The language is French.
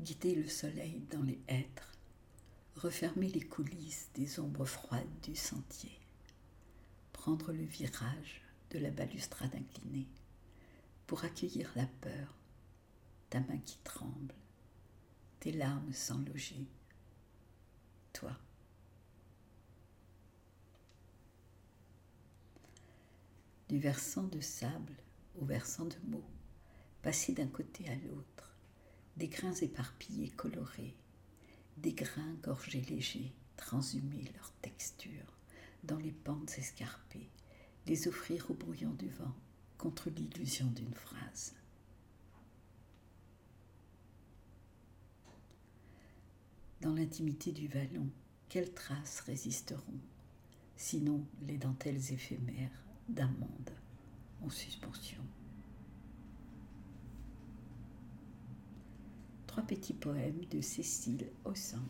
guider le soleil dans les hêtres, refermer les coulisses des ombres froides du sentier, prendre le virage de la balustrade inclinée pour accueillir la peur, ta main qui tremble, tes larmes sans loger, toi. Du versant de sable au versant de mots, passer d'un côté à l'autre, des grains éparpillés colorés, des grains gorgés légers, transhumer leur texture dans les pentes escarpées, les offrir au brouillon du vent contre l'illusion d'une phrase. Dans l'intimité du vallon, quelles traces résisteront, sinon les dentelles éphémères d'un monde en suspension Trois petits poèmes de Cécile Ossante.